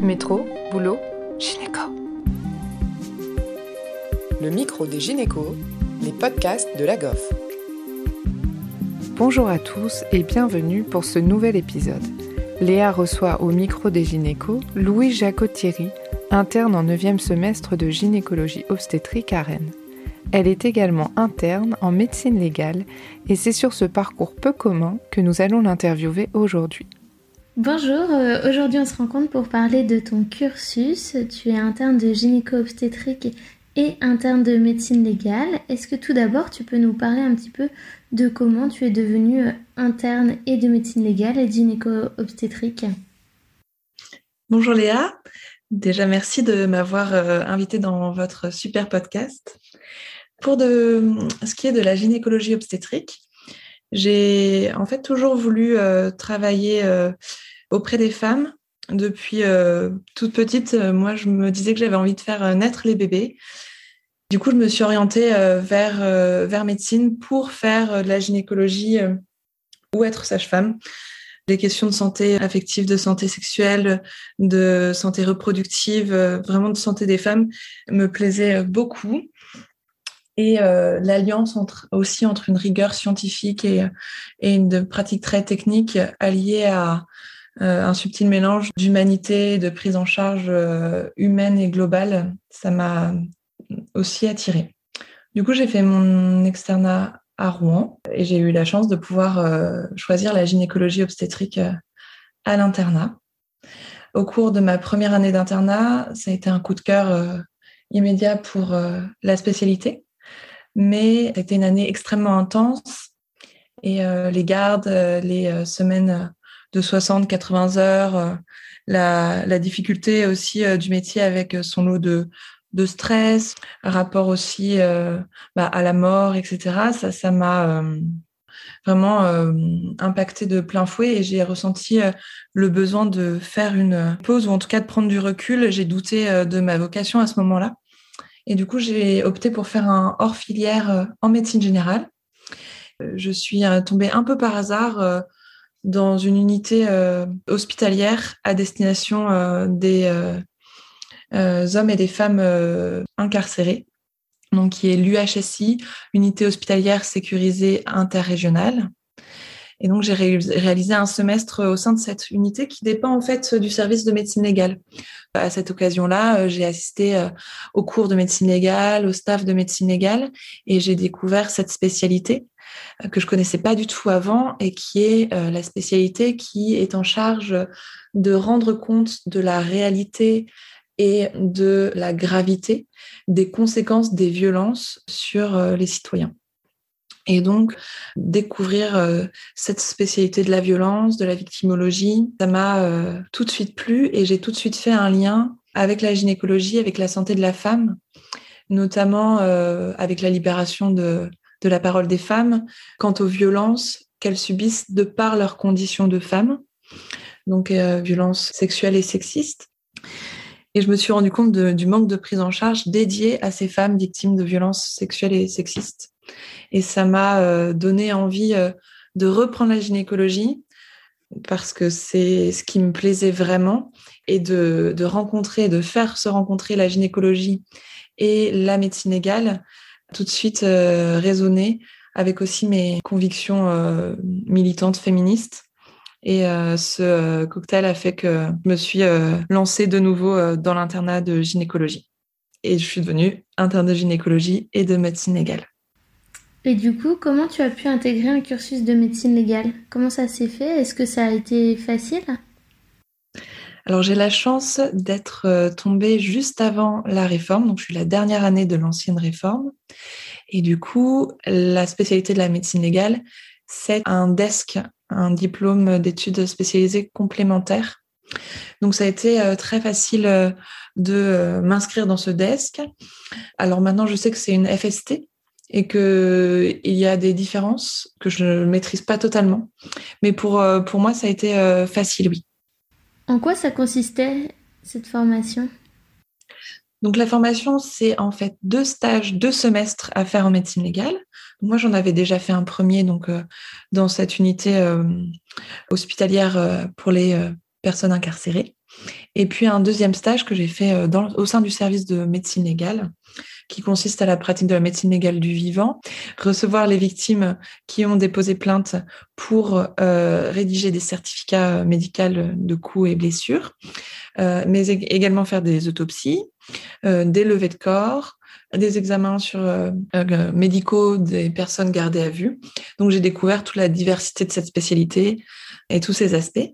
Métro, boulot, gynéco. Le micro des gynécos, les podcasts de la GOF. Bonjour à tous et bienvenue pour ce nouvel épisode. Léa reçoit au micro des gynécos Louis Jacot-Thierry, interne en 9e semestre de gynécologie obstétrique à Rennes. Elle est également interne en médecine légale et c'est sur ce parcours peu commun que nous allons l'interviewer aujourd'hui. Bonjour, euh, aujourd'hui on se rencontre pour parler de ton cursus. Tu es interne de gynéco-obstétrique et interne de médecine légale. Est-ce que tout d'abord tu peux nous parler un petit peu de comment tu es devenue euh, interne et de médecine légale et gynéco-obstétrique? Bonjour Léa, déjà merci de m'avoir euh, invité dans votre super podcast. Pour ce qui est de la gynécologie obstétrique, j'ai en fait toujours voulu travailler auprès des femmes. Depuis euh, toute petite, euh, moi, je me disais que j'avais envie de faire euh, naître les bébés. Du coup, je me suis orientée vers, vers médecine pour faire de la gynécologie ou être sage-femme. Les questions de santé affective, de santé sexuelle, de santé reproductive, vraiment de santé des femmes me plaisaient beaucoup. Et l'alliance aussi entre une rigueur scientifique et, une pratique très technique alliée à, un subtil mélange d'humanité, de prise en charge euh, humaine et globale. Ça m'a aussi attirée. Du coup, j'ai fait mon externat à Rouen et j'ai eu la chance de pouvoir euh, choisir la gynécologie obstétrique à l'internat. Au cours de ma première année d'internat, ça a été un coup de cœur immédiat pour la spécialité, mais c'était une année extrêmement intense et les gardes, les semaines de 60-80 heures, euh, la, difficulté aussi euh, du métier avec euh, son lot de, de stress, rapport aussi bah, à la mort, etc. Ça, ça m'a vraiment impacté de plein fouet et j'ai ressenti le besoin de faire une pause ou en tout cas de prendre du recul. J'ai douté de ma vocation à ce moment-là. Et du coup, j'ai opté pour faire un hors filière en médecine générale. Je suis tombée un peu par hasard dans une unité euh, hospitalière à destination euh, des euh, hommes et des femmes incarcérés, donc qui est l'UHSI, unité hospitalière sécurisée interrégionale. Et donc j'ai réalisé un semestre au sein de cette unité qui dépend en fait du service de médecine légale. À cette occasion-là, j'ai assisté au cours de médecine légale, au staff de médecine légale, et j'ai découvert cette spécialité euh, que je connaissais pas du tout avant et qui est euh, la spécialité qui est en charge de rendre compte de la réalité et de la gravité des conséquences des violences sur euh, les citoyens. Et donc, découvrir cette spécialité de la violence, de la victimologie, ça m'a tout de suite plu et j'ai tout de suite fait un lien avec la gynécologie, avec la santé de la femme, notamment avec la libération de, de la parole des femmes quant aux violences qu'elles subissent de par leur condition de femme, donc euh, violences sexuelles et sexistes. Et je me suis rendu compte du manque de prise en charge dédiée à ces femmes victimes de violences sexuelles et sexistes. Et ça m'a euh, donné envie euh, de reprendre la gynécologie parce que c'est ce qui me plaisait vraiment et de, rencontrer, de faire se rencontrer la gynécologie et la médecine égale tout de suite euh, résonné avec aussi mes convictions militantes féministes. Et ce cocktail a fait que je me suis lancée de nouveau dans l'internat de gynécologie. Et je suis devenue interne de gynécologie et de médecine légale. Et du coup, comment tu as pu intégrer un cursus de médecine légale? Comment ça s'est fait? Est-ce que ça a été facile? Alors j'ai la chance d'être euh, tombée juste avant la réforme, donc je suis la dernière année de l'ancienne réforme. Et du coup, la spécialité de la médecine légale, c'est un DESC, un diplôme d'études spécialisées complémentaires. Donc ça a été euh, très facile euh, de m'inscrire dans ce DESC. Alors maintenant, je sais que c'est une FST et qu'il y a des différences que je ne maîtrise pas totalement. Mais pour, pour moi, ça a été facile, oui. En quoi ça consistait, cette formation? Donc la formation, c'est en fait deux stages, deux semestres à faire en médecine légale. Moi, j'en avais déjà fait un premier donc euh, dans cette unité euh, hospitalière euh, pour les personnes incarcérées. Et puis un deuxième stage que j'ai fait dans, au sein du service de médecine légale, qui consiste à la pratique de la médecine légale du vivant, recevoir les victimes qui ont déposé plainte pour euh, rédiger des certificats médicaux de coups et blessures, euh, mais également faire des autopsies, euh, des levées de corps, des examens sur médicaux des personnes gardées à vue. Donc j'ai découvert toute la diversité de cette spécialité et tous ces aspects.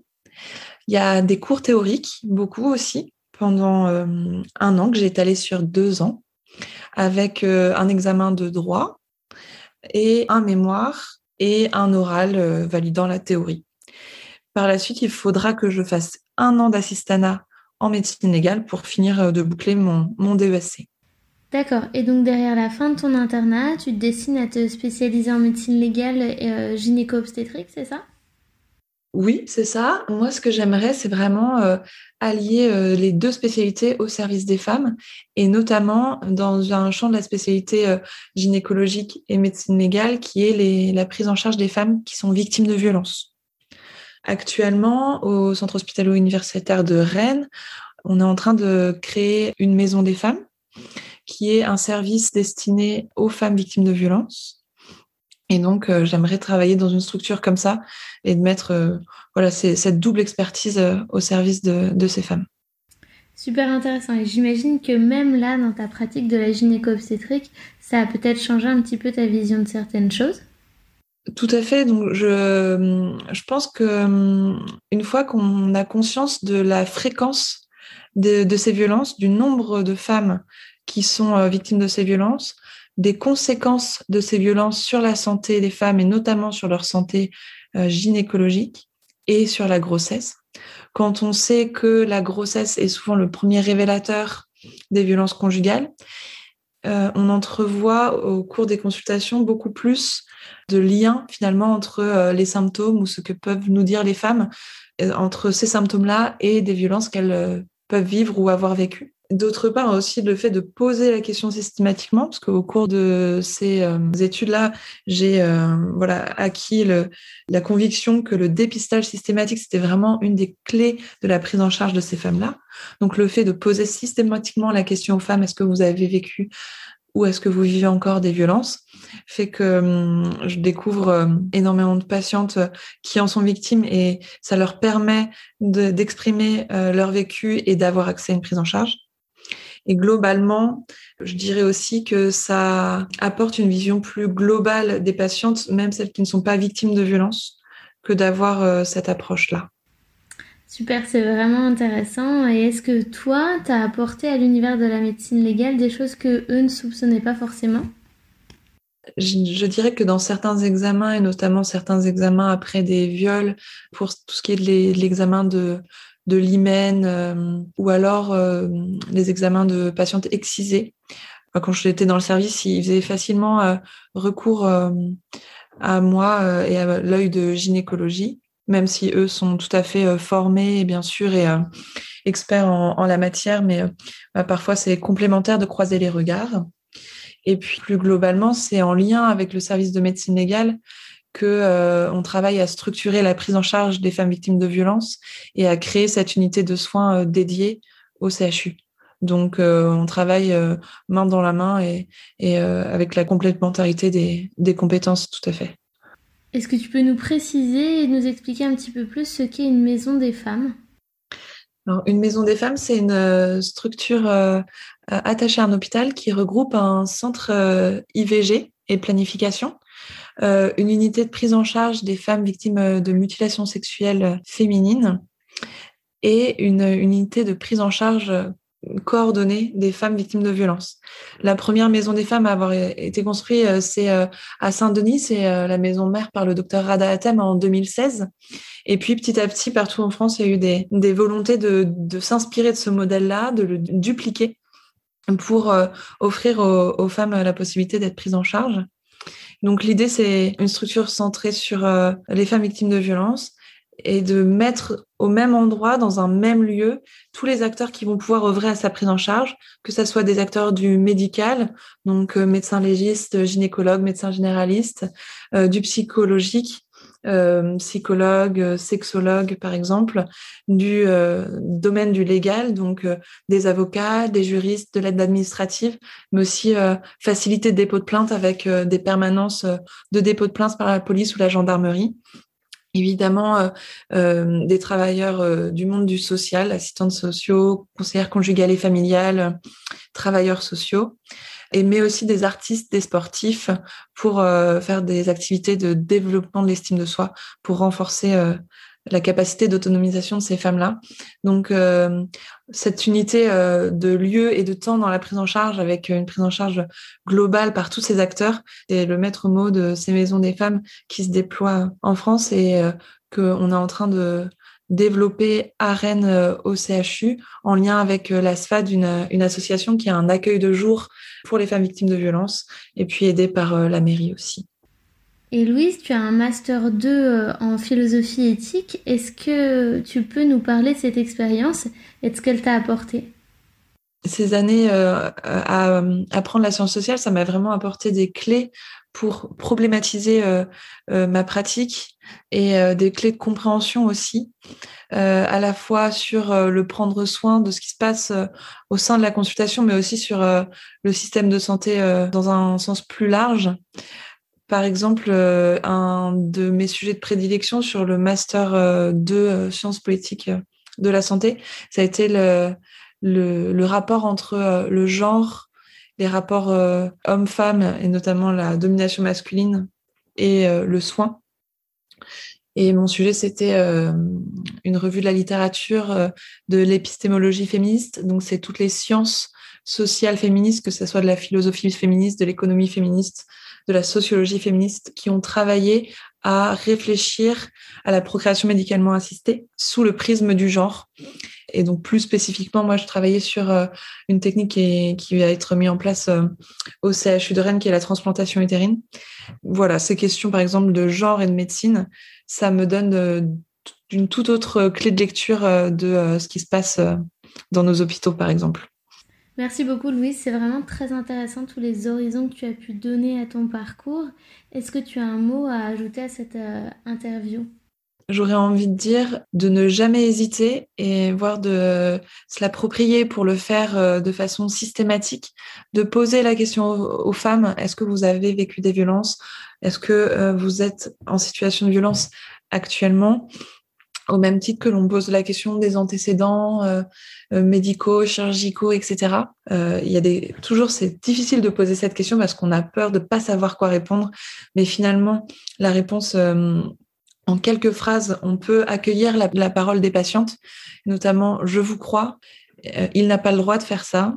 Il y a des cours théoriques, beaucoup aussi, pendant un an que j'ai étalé sur deux ans avec euh, un examen de droit et un mémoire et un oral euh, validant la théorie. Par la suite, il faudra que je fasse un an d'assistanat en médecine légale pour finir euh, de boucler mon, mon DESC. D'accord. Et donc derrière la fin de ton internat, tu te destines à te spécialiser en médecine légale et gynéco-obstétrique, c'est ça? Oui, c'est ça. Moi, ce que j'aimerais, c'est vraiment euh, allier euh, les deux spécialités au service des femmes, et notamment dans un champ de la spécialité euh, gynécologique et médecine légale, qui est la prise en charge des femmes qui sont victimes de violences. Actuellement, au centre hospitalo-universitaire de Rennes, on est en train de créer une maison des femmes, qui est un service destiné aux femmes victimes de violences et donc, euh, j'aimerais travailler dans une structure comme ça et de mettre euh, voilà, cette double expertise euh, au service de, ces femmes. Super intéressant. Et j'imagine que même là, dans ta pratique de la gynéco-obstétrique, ça a peut-être changé un petit peu ta vision de certaines choses? Tout à fait. Donc, je, je pense que une fois qu'on a conscience de la fréquence de, de, ces violences, du nombre de femmes qui sont victimes de ces violences, des conséquences de ces violences sur la santé des femmes et notamment sur leur santé euh, gynécologique et sur la grossesse. Quand on sait que la grossesse est souvent le premier révélateur des violences conjugales, euh, on entrevoit au cours des consultations beaucoup plus de liens finalement entre euh, les symptômes ou ce que peuvent nous dire les femmes entre ces symptômes-là et des violences qu'elles peuvent vivre ou avoir vécues. D'autre part, aussi le fait de poser la question systématiquement, parce qu'au cours de ces euh, études-là, j'ai euh, voilà acquis la conviction que le dépistage systématique c'était vraiment une des clés de la prise en charge de ces femmes-là. Donc le fait de poser systématiquement la question aux femmes est-ce que vous avez vécu ou est-ce que vous vivez encore des violences fait que hum, je découvre euh, énormément de patientes qui en sont victimes et ça leur permet d'exprimer leur vécu et d'avoir accès à une prise en charge. Et globalement, je dirais aussi que ça apporte une vision plus globale des patientes, même celles qui ne sont pas victimes de violences, que d'avoir euh, cette approche-là. Super, c'est vraiment intéressant. Et est-ce que toi, tu as apporté à l'univers de la médecine légale des choses que eux ne soupçonnaient pas forcément? Je, dirais que dans certains examens, et notamment certains examens après des viols, pour tout ce qui est de l'examen de, de l'hymen euh, ou alors euh, les examens de patientes excisées. Quand j'étais dans le service, ils faisaient facilement euh, recours à moi et à l'œil de gynécologie, même si eux sont tout à fait formés, bien sûr, et experts en, la matière, mais bah, parfois c'est complémentaire de croiser les regards. Et puis plus globalement, c'est en lien avec le service de médecine légale que euh, on travaille à structurer la prise en charge des femmes victimes de violences et à créer cette unité de soins euh, dédiée au CHU. Donc, euh, on travaille main dans la main et, et avec la complémentarité des, des, compétences, tout à fait. Est-ce que tu peux nous préciser et nous expliquer un petit peu plus ce qu'est une maison des femmes? Alors, Une maison des femmes, c'est une structure attachée à un hôpital qui regroupe un centre IVG et planification une unité de prise en charge des femmes victimes euh, de mutilations sexuelles féminines et une, unité de prise en charge euh, coordonnée des femmes victimes de violences. La première maison des femmes à avoir été construite, c'est à Saint-Denis, c'est la maison mère par le docteur Rada Hatem en 2016. Et puis petit à petit, partout en France, il y a eu des, volontés de, s'inspirer de ce modèle-là, de le dupliquer pour offrir aux, femmes la possibilité d'être prises en charge. Donc l'idée, c'est une structure centrée sur euh, les femmes victimes de violences et de mettre au même endroit, dans un même lieu, tous les acteurs qui vont pouvoir œuvrer à sa prise en charge, que ce soit des acteurs du médical, donc euh, médecins légistes, gynécologues, médecins généralistes, euh, du psychologique euh, psychologues, sexologues par exemple, du domaine du légal, donc des avocats, des juristes, de l'aide administrative, mais aussi faciliter le dépôt de plainte avec des permanences de dépôt de plainte par la police ou la gendarmerie. Évidemment des travailleurs du monde du social, assistantes sociaux, conseillères conjugales et familiales, travailleurs sociaux et mais aussi des artistes, des sportifs pour euh, faire des activités de développement de l'estime de soi, pour renforcer euh, la capacité d'autonomisation de ces femmes-là. Donc, euh, cette unité de lieu et de temps dans la prise en charge, avec une prise en charge globale par tous ces acteurs, c'est le maître mot de ces maisons des femmes qui se déploient en France et qu'on est en train de développé à Rennes euh, au CHU en lien avec euh, la SFAD, une, une association qui a un accueil de jour pour les femmes victimes de violences et puis aidée par euh, la mairie aussi. Et Louise, tu as un master 2 en philosophie éthique. Est-ce que tu peux nous parler de cette expérience et de ce qu'elle t'a apporté? Ces années à apprendre la science sociale, ça m'a vraiment apporté des clés pour problématiser euh, euh, ma pratique et euh, des clés de compréhension aussi, à la fois sur le prendre soin de ce qui se passe au sein de la consultation, mais aussi sur le système de santé dans un sens plus large. Par exemple, un de mes sujets de prédilection sur le master de sciences politiques de la santé, ça a été le, le, le rapport entre le genre les rapports euh, hommes-femmes et notamment la domination masculine et euh, le soin. Et mon sujet, c'était euh, une revue de la littérature de l'épistémologie féministe. Donc, c'est toutes les sciences sociales féministes, que ce soit de la philosophie féministe, de l'économie féministe, de la sociologie féministe, qui ont travaillé à réfléchir à la procréation médicalement assistée sous le prisme du genre. Et donc, plus spécifiquement, moi, je travaillais sur euh, une technique qui, va être mise en place euh, au CHU de Rennes, qui est la transplantation utérine. Voilà, ces questions, par exemple, de genre et de médecine, ça me donne euh, une toute autre clé de lecture de ce qui se passe dans nos hôpitaux, par exemple. Merci beaucoup Louise, c'est vraiment très intéressant tous les horizons que tu as pu donner à ton parcours. Est-ce que tu as un mot à ajouter à cette interview? J'aurais envie de dire de ne jamais hésiter et voir de se l'approprier pour le faire euh, de façon systématique, de poser la question aux femmes, est-ce que vous avez vécu des violences? Est-ce que euh, vous êtes en situation de violence actuellement? Au même titre que l'on pose la question des antécédents euh, médicaux, chirurgicaux, etc. il y a des toujours c'est difficile de poser cette question parce qu'on a peur de pas savoir quoi répondre, mais finalement la réponse en quelques phrases, on peut accueillir la, parole des patientes, notamment je vous crois, euh, il n'a pas le droit de faire ça.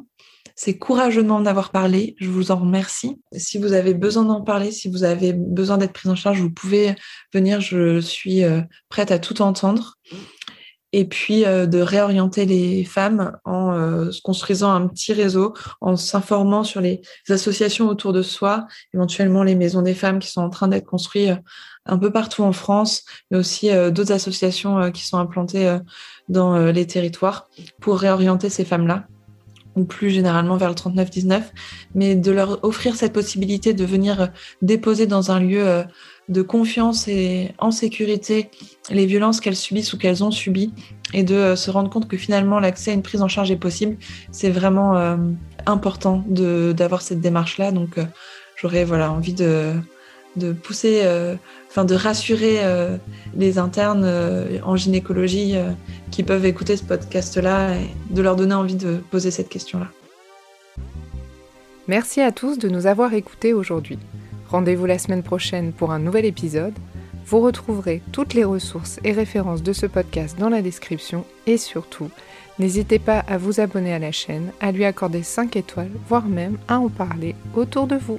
C'est courageux de avoir parlé. Je vous en remercie. Si vous avez besoin d'en parler, si vous avez besoin d'être prise en charge, vous pouvez venir. Je suis euh, prête à tout entendre et puis euh, de réorienter les femmes en euh, construisant un petit réseau, en s'informant sur les associations autour de soi, éventuellement les maisons des femmes qui sont en train d'être construites euh, un peu partout en France, mais aussi d'autres associations qui sont implantées dans les territoires pour réorienter ces femmes-là plus généralement vers le 39-19, mais de leur offrir cette possibilité de venir déposer dans un lieu de confiance et en sécurité les violences qu'elles subissent ou qu'elles ont subies et de euh, se rendre compte que finalement l'accès à une prise en charge est possible, c'est vraiment euh, important d'avoir cette démarche-là. Donc euh, j'aurais voilà, envie de, de pousser, enfin de rassurer les internes en gynécologie qui peuvent écouter ce podcast-là et de leur donner envie de poser cette question-là. Merci à tous de nous avoir écoutés aujourd'hui. Rendez-vous la semaine prochaine pour un nouvel épisode. Vous retrouverez toutes les ressources et références de ce podcast dans la description et surtout, n'hésitez pas à vous abonner à la chaîne, à lui accorder 5 étoiles, voire même à en parler autour de vous.